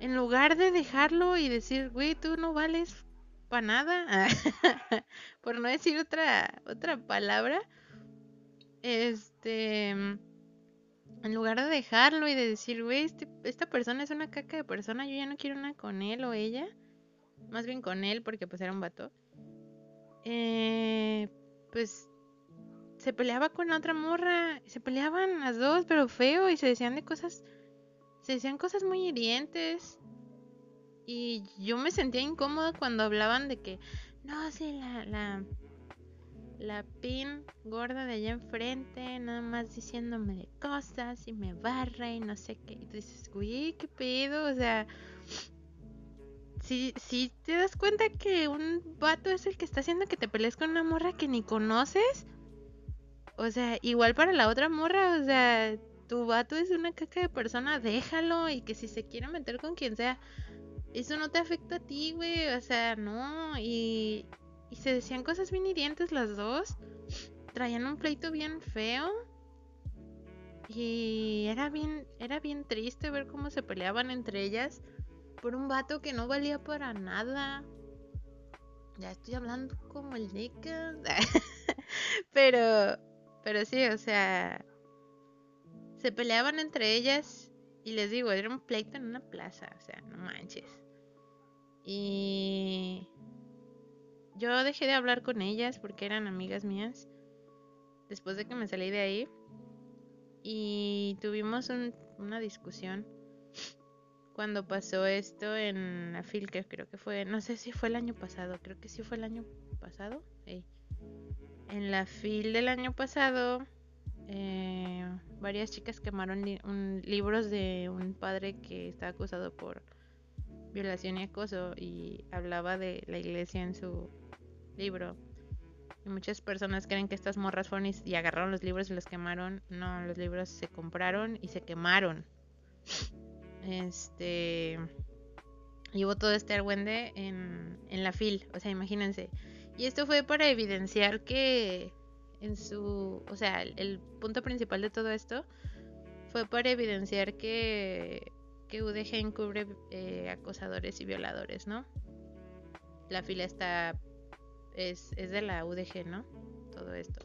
en lugar de dejarlo y decir, güey, tú no vales para nada, (laughs) por no decir otra, otra palabra, este, en lugar de dejarlo y de decir, güey, este, esta persona es una caca de persona, yo ya no quiero una con él o ella, más bien con él porque pues era un vato, eh, pues se peleaba con la otra morra, se peleaban las dos, pero feo y se decían de cosas se decían cosas muy hirientes. Y yo me sentía incómoda cuando hablaban de que, no, sí, la, la, la pin gorda de allá enfrente, nada más diciéndome de cosas y me barra y no sé qué. Y tú dices, güey, qué pedo, o sea, si, si te das cuenta que un vato es el que está haciendo que te pelees con una morra que ni conoces, o sea, igual para la otra morra, o sea, tu vato es una caca de persona, déjalo y que si se quiere meter con quien sea, eso no te afecta a ti, güey, o sea, no, y, y se decían cosas bien hirientes las dos, traían un pleito bien feo y era bien, era bien triste ver cómo se peleaban entre ellas por un vato que no valía para nada. Ya estoy hablando como el Nika. (laughs) pero, pero sí, o sea, se peleaban entre ellas y les digo, era un pleito en una plaza, o sea, no manches. Y yo dejé de hablar con ellas porque eran amigas mías después de que me salí de ahí y tuvimos una discusión cuando pasó esto en la FIL, que creo que fue, no sé si fue el año pasado, creo que sí fue el año pasado. En la FIL del año pasado eh, varias chicas quemaron libros de un padre que está acusado por violación y acoso y hablaba de la iglesia en su libro. Y muchas personas creen que estas morras fueron y, agarraron los libros y los quemaron. No, los libros se compraron y se quemaron. Este. Hubo todo este argüende en, en la fil. O sea, imagínense. Y esto fue para evidenciar que en su, o sea, el, punto principal de todo esto fue para evidenciar que, que UDG encubre eh, acosadores y violadores, ¿no? La fila está, es, es de la UDG, ¿no? Todo esto.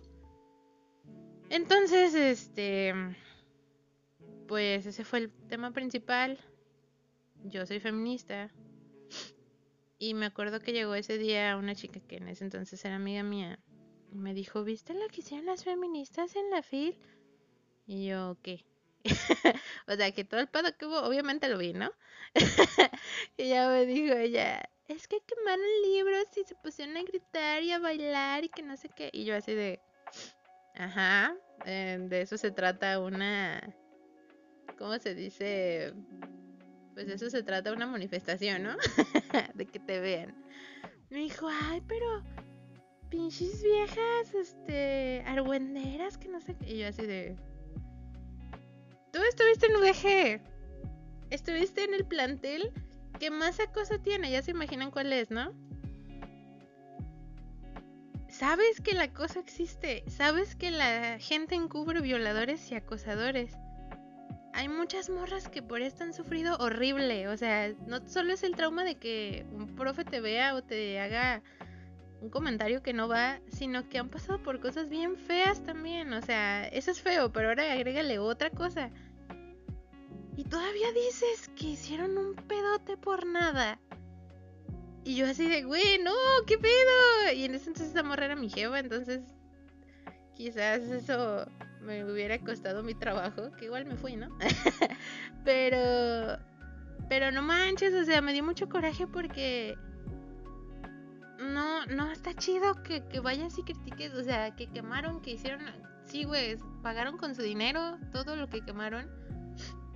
Entonces, este, pues ese fue el tema principal. Yo soy feminista. Y me acuerdo que llegó ese día una chica que en ese entonces era amiga mía. Y me dijo, ¿viste lo que hicieron las feministas en la FIL? Y yo, ¿qué? (laughs) o sea, que todo el pedo que hubo, obviamente lo vi, ¿no? (laughs) y ya me dijo ella, es que quemaron libros y se pusieron a gritar y a bailar y que no sé qué. Y yo así de, ajá, eh, de eso se trata una, ¿cómo se dice? Pues de eso se trata una manifestación, ¿no? (laughs) de que te vean. Me dijo, ay, pero pinches viejas, este, argüenderas, que no sé qué. Y yo así de, tú estuviste en UDG, estuviste en el plantel ¿Qué más acoso tiene? Ya se imaginan cuál es, ¿no? Sabes que el acoso existe, sabes que la gente encubre violadores y acosadores. Hay muchas morras que por esto han sufrido horrible, o sea, no solo es el trauma de que un profe te vea o te haga un comentario que no va, sino que han pasado por cosas bien feas también, o sea, eso es feo, pero ahora agrégale otra cosa y todavía dices que hicieron un pedote por nada. Y yo así de, güey, no, ¿qué pedo? Y en ese entonces esa morra era mi jefa, entonces quizás eso me hubiera costado mi trabajo, que igual me fui, ¿no? (laughs) pero, pero no manches, o sea, me dio mucho coraje porque no, no está chido que, que vayas y critiques, o sea, que quemaron, que hicieron, sí, güey, pagaron con su dinero todo lo que quemaron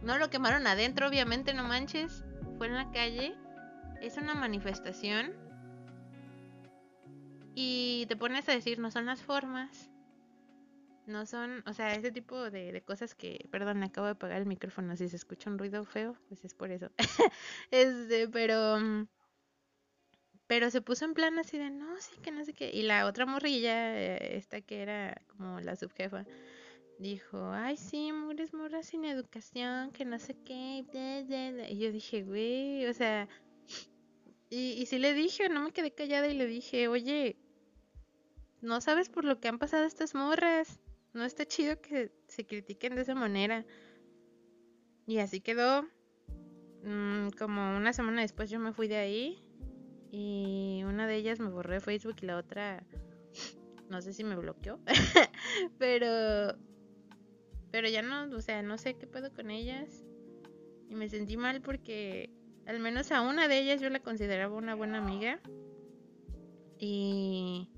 no lo quemaron adentro, obviamente, no manches. Fue en la calle. Es una manifestación. Y te pones a decir, no son las formas. No son, o sea, ese tipo de, cosas que, perdón, acabo de apagar el micrófono, si se escucha un ruido feo, pues es por eso. (laughs) este, pero, pero se puso en plan así de, no, sí, que no sé qué. Y la otra morrilla, eh, esta que era como la subjefa, dijo, ay, sí, mujeres morras sin educación, que no sé qué. Y yo dije, güey, o sea, y, y sí le dije, no me quedé callada y le dije, oye, no sabes por lo que han pasado estas morras. No está chido que se critiquen de esa manera. Y así quedó. Mm, como una semana después yo me fui de ahí. Y una de ellas me borró de Facebook y la otra no sé si me bloqueó. (laughs) pero pero ya no, o sea, no sé qué puedo con ellas. Y me sentí mal porque al menos a una de ellas yo la consideraba una buena amiga. Y...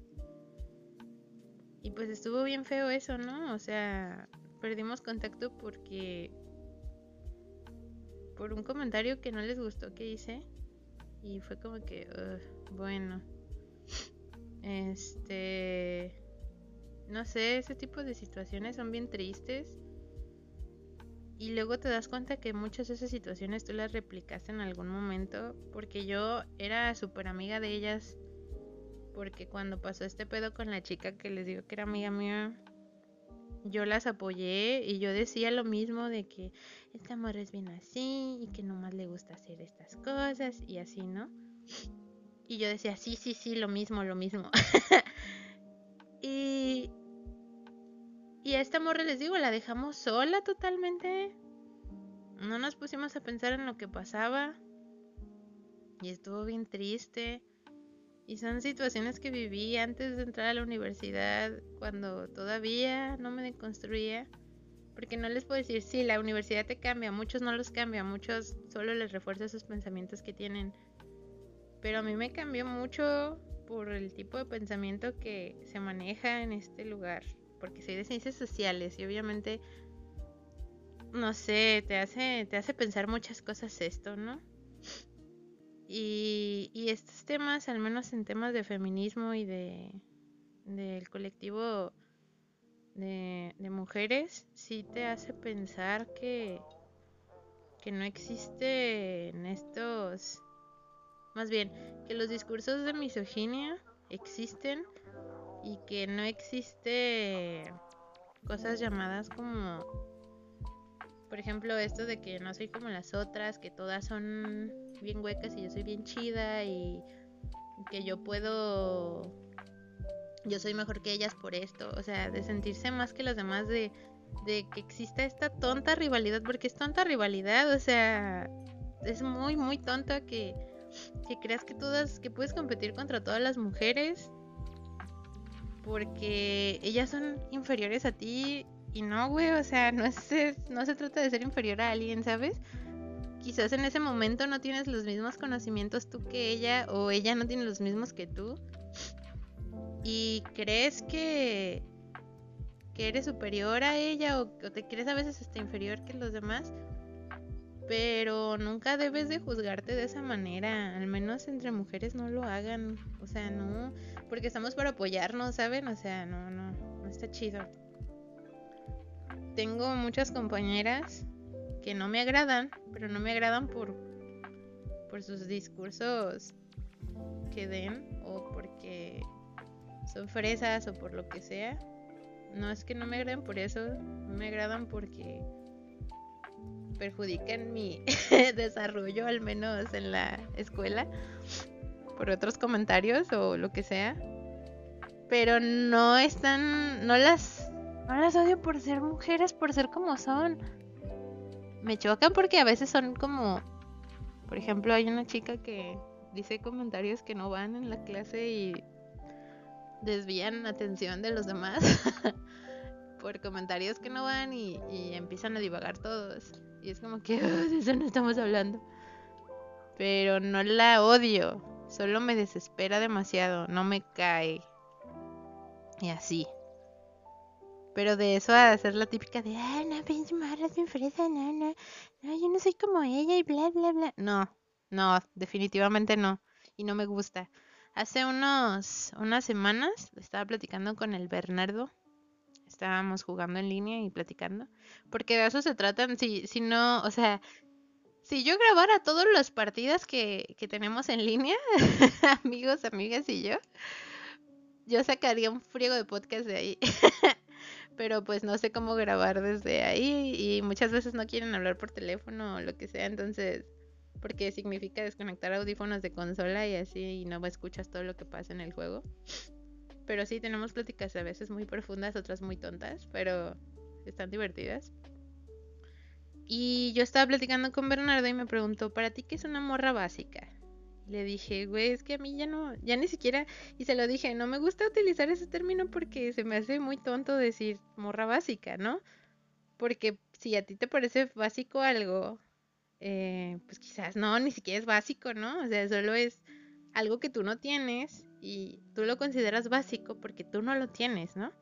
Y pues estuvo bien feo eso, ¿no? O sea, perdimos contacto porque... Por un comentario que no les gustó que hice. Y fue como que, bueno. Este... No sé, ese tipo de situaciones son bien tristes. Y luego te das cuenta que muchas de esas situaciones tú las replicaste en algún momento. Porque yo era súper amiga de ellas. Porque cuando pasó este pedo con la chica que les digo que era amiga mía, yo las apoyé y yo decía lo mismo de que esta amor es bien así y que nomás le gusta hacer estas cosas y así, ¿no? Y yo decía, sí, sí, sí, lo mismo, lo mismo. (laughs) y, y a esta morra les digo, la dejamos sola totalmente. No nos pusimos a pensar en lo que pasaba. Y estuvo bien triste. Y son situaciones que viví antes de entrar a la universidad, cuando todavía no me deconstruía. Porque no les puedo decir, sí, la universidad te cambia, muchos no los cambia, muchos solo les refuerza esos pensamientos que tienen. Pero a mí me cambió mucho por el tipo de pensamiento que se maneja en este lugar porque soy de ciencias sociales y obviamente, no sé, te hace, te hace pensar muchas cosas esto, ¿no? Y, y estos temas, al menos en temas de feminismo y de del colectivo de, de mujeres, sí te hace pensar que, que no existen estos, más bien, que los discursos de misoginia existen y que no existe cosas llamadas como por ejemplo esto de que no soy como las otras que todas son bien huecas y yo soy bien chida y que yo puedo yo soy mejor que ellas por esto. O sea de sentirse más que los demás de de que exista esta tonta rivalidad porque es tonta rivalidad o sea es muy muy tonta que que creas que todas, que puedes competir contra todas las mujeres porque ellas son inferiores a ti y no, güey, o sea, no, es, no se trata de ser inferior a alguien, ¿sabes? Quizás en ese momento no tienes los mismos conocimientos tú que ella o ella no tiene los mismos que tú. Y crees que, que eres superior a ella o, o te crees a veces hasta inferior que los demás. Pero nunca debes de juzgarte de esa manera. Al menos entre mujeres no lo hagan. O sea, no. Porque estamos para apoyarnos, ¿saben? O sea, no, no. No está chido. Tengo muchas compañeras que no me agradan. Pero no me agradan por. Por sus discursos que den. O porque son fresas o por lo que sea. No es que no me agraden por eso. No me agradan porque perjudican mi (laughs) desarrollo, al menos en la escuela, por otros comentarios o lo que sea. Pero no están, no las, no las odio por ser mujeres, por ser como son. Me chocan porque a veces son como, por ejemplo, hay una chica que dice comentarios que no van en la clase y desvían atención de los demás (laughs) por comentarios que no van y, empiezan a divagar todos. Y es como que (laughs) de eso no estamos hablando. Pero no la odio. Solo me desespera demasiado. No me cae. Y así. Pero de eso a hacer la típica de, ah, no, pinche marra, es fresa, no, no, no, yo no soy como ella y bla, bla, bla. No, no, definitivamente no. Y no me gusta. Hace unos, unas semanas estaba platicando con el Bernardo, estábamos jugando en línea y platicando. Porque de eso se tratan, si, si no, o sea, si yo grabara todas las partidas que, tenemos en línea, (laughs) amigos, amigas y yo, yo sacaría un friego de podcast de ahí. (laughs) Pero pues no sé cómo grabar desde ahí y muchas veces no quieren hablar por teléfono o lo que sea, entonces porque significa desconectar audífonos de consola y así y no escuchas todo lo que pasa en el juego. Pero sí, tenemos pláticas a veces muy profundas, otras muy tontas, pero están divertidas. Y yo estaba platicando con Bernardo y me preguntó, ¿para ti qué es una morra básica? Le dije, güey, es que a mí ya no, ya ni siquiera, y se lo dije, no me gusta utilizar ese término porque se me hace muy tonto decir morra básica, ¿no? Porque si a ti te parece básico algo, eh, pues quizás no, ni siquiera es básico, ¿no? O sea, solo es algo que tú no tienes y tú lo consideras básico porque tú no lo tienes, ¿no?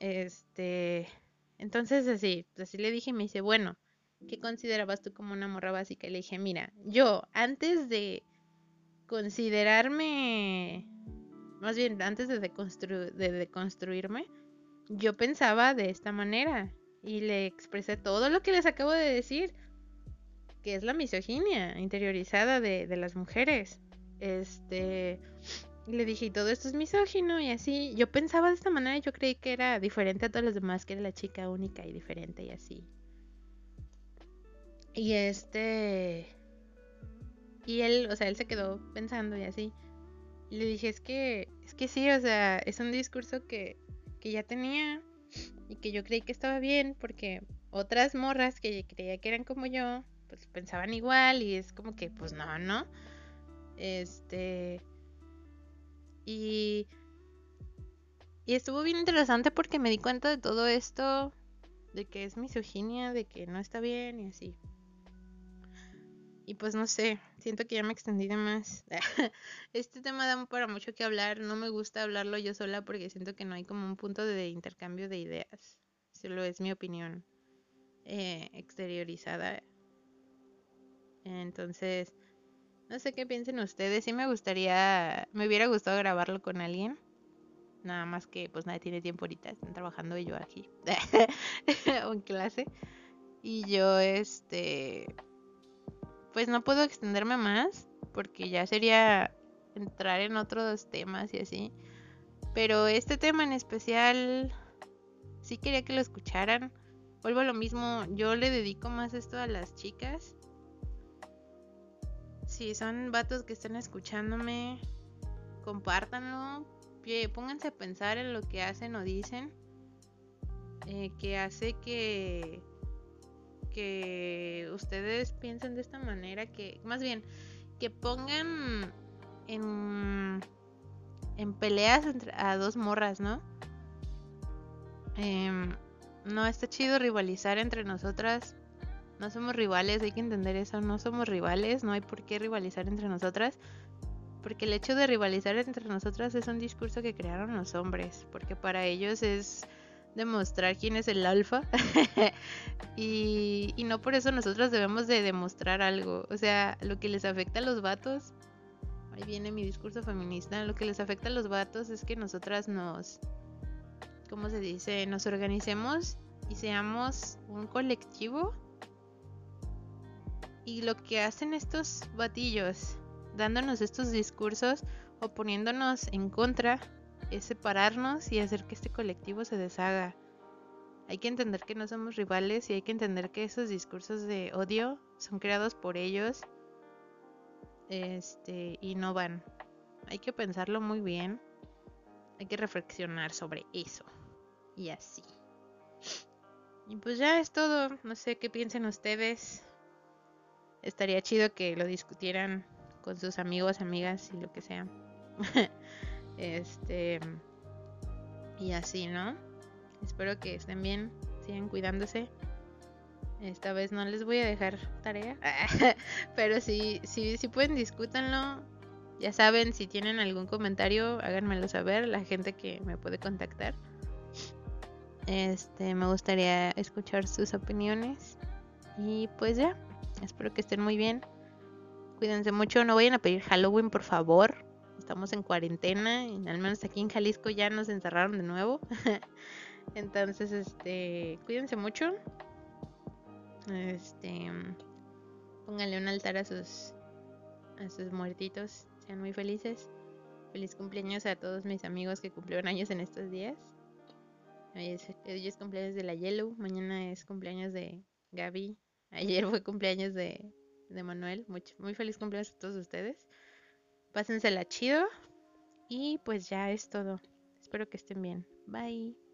Este, entonces así, así le dije y me dice, bueno, ¿qué considerabas tú como una morra básica? Y le dije, mira, yo antes de considerarme, más bien antes de, de deconstruirme, yo pensaba de esta manera y le expresé todo lo que les acabo de decir, que es la misoginia interiorizada de, las mujeres. Este, le dije, todo esto es misógino y así. Yo pensaba de esta manera, yo creí que era diferente a todos los demás, que era la chica única y diferente y así. Y este... Y él, o sea, él se quedó pensando y así. Y le dije, es que, es que sí, o sea, es un discurso que, que ya tenía y que yo creí que estaba bien porque otras morras que creía que eran como yo, pues pensaban igual y es como que, pues no, no. Este... Y, y estuvo bien interesante porque me di cuenta de todo esto, de que es misoginia, de que no está bien y así. Y pues no sé, siento que ya me extendí de más. (laughs) este tema da para mucho que hablar, no me gusta hablarlo yo sola porque siento que no hay como un punto de intercambio de ideas. Solo es mi opinión eh, exteriorizada. Entonces, no sé qué piensen ustedes. Sí me gustaría, me hubiera gustado grabarlo con alguien. Nada más que pues nadie tiene tiempo ahorita. Están trabajando yo aquí. o (laughs) en clase. Y yo, este... Pues no puedo extenderme más. Porque ya sería entrar en otros temas y así. Pero este tema en especial... Sí quería que lo escucharan. Vuelvo a lo mismo. Yo le dedico más esto a las chicas si son vatos que están escuchándome, compártanlo. Pónganse a pensar en lo que hacen o dicen. Eh, que hace que que ustedes piensen de esta manera que más bien que pongan en, en peleas entre, a dos morras, ¿no? Em, no está chido rivalizar entre nosotras. No somos rivales, hay que entender eso. No somos rivales, no hay por qué rivalizar entre nosotras. Porque el hecho de rivalizar entre nosotras es un discurso que crearon los hombres. Porque para ellos es demostrar quién es el alfa. (laughs) y, y, no por eso nosotros debemos de demostrar algo. O sea, lo que les afecta a los vatos. Ahí viene mi discurso feminista. Lo que les afecta a los vatos es que nosotras nos ¿cómo se dice? Nos organicemos y seamos un colectivo. Y lo que hacen estos batillos, dándonos estos discursos o poniéndonos en contra, es separarnos y hacer que este colectivo se deshaga. Hay que entender que no somos rivales y hay que entender que esos discursos de odio son creados por ellos. Este, y no van. Hay que pensarlo muy bien. Hay que reflexionar sobre eso y así. Y pues ya es todo. No sé qué piensen ustedes. Estaría chido que lo discutieran con sus amigos, amigas y lo que sea. (laughs) este. Y así, ¿no? Espero que estén bien, sigan cuidándose. Esta vez no les voy a dejar tarea. (laughs) Pero si, si, si pueden, discútanlo. Ya saben, si tienen algún comentario, háganmelo saber. La gente que me puede contactar. Este, me gustaría escuchar sus opiniones. Y pues ya, espero que estén muy bien. Cuídense mucho, no vayan a pedir Halloween, por favor. Estamos en cuarentena y al menos aquí en Jalisco ya nos encerraron de nuevo. (laughs) Entonces, este, cuídense mucho. Este, pónganle un altar a sus a sus muertitos. Sean muy felices. Feliz cumpleaños a todos mis amigos que cumplieron años en estos días. Hoy es, cumpleaños de la Yellow, mañana es cumpleaños de Gaby, ayer fue cumpleaños de, de Manuel. Muy, muy feliz cumpleaños a todos ustedes. Pásensela chido y pues ya es todo. Espero que estén bien. Bye.